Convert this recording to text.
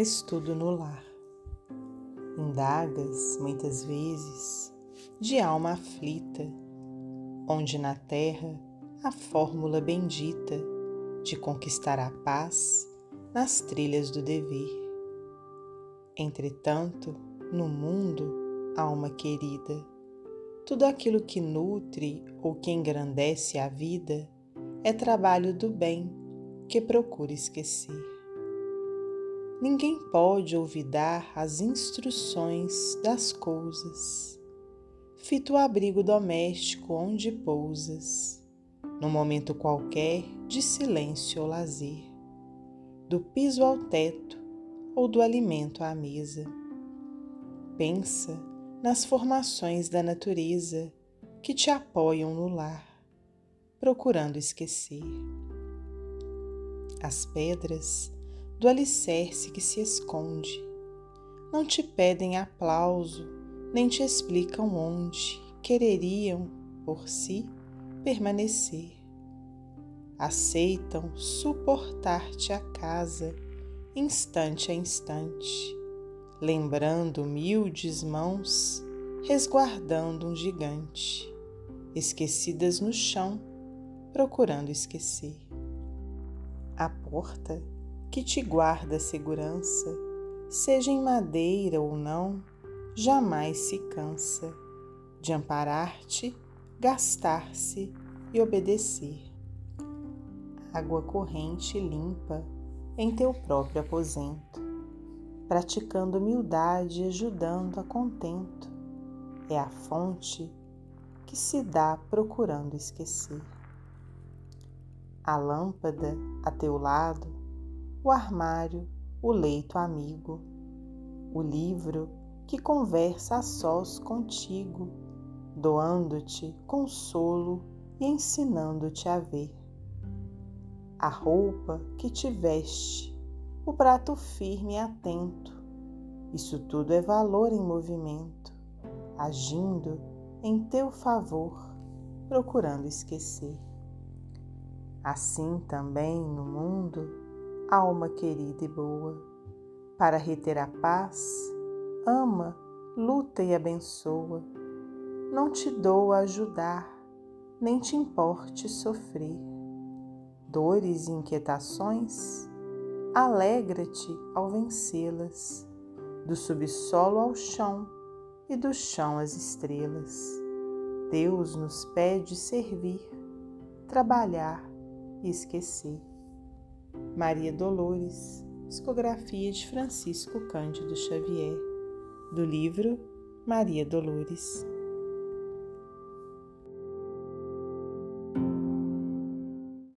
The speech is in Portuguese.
Estudo no lar. Indagas, muitas vezes, de alma aflita, onde na terra a fórmula bendita de conquistar a paz nas trilhas do dever. Entretanto, no mundo, alma querida, tudo aquilo que nutre ou que engrandece a vida é trabalho do bem que procura esquecer. Ninguém pode olvidar as instruções das coisas. Fita o abrigo doméstico onde pousas, no momento qualquer de silêncio ou lazer, do piso ao teto ou do alimento à mesa. Pensa nas formações da natureza que te apoiam no lar, procurando esquecer. As pedras do alicerce que se esconde. Não te pedem aplauso, nem te explicam onde quereriam, por si, permanecer. Aceitam suportar-te a casa, instante a instante, lembrando humildes mãos, resguardando um gigante, esquecidas no chão, procurando esquecer. A porta que te guarda segurança, seja em madeira ou não, jamais se cansa de amparar-te, gastar-se e obedecer. Água corrente limpa em teu próprio aposento, praticando humildade e ajudando a contento, é a fonte que se dá procurando esquecer. A lâmpada a teu lado o armário, o leito amigo, o livro que conversa a sós contigo, doando-te consolo e ensinando-te a ver. A roupa que te veste, o prato firme e atento, isso tudo é valor em movimento, agindo em teu favor, procurando esquecer. Assim também no mundo, alma querida e boa, para reter a paz, ama, luta e abençoa. Não te dou a ajudar, nem te importe sofrer. Dores e inquietações, alegra-te ao vencê-las, do subsolo ao chão e do chão às estrelas. Deus nos pede servir, trabalhar e esquecer. Maria Dolores, psicografia de Francisco Cândido Xavier, do livro Maria Dolores.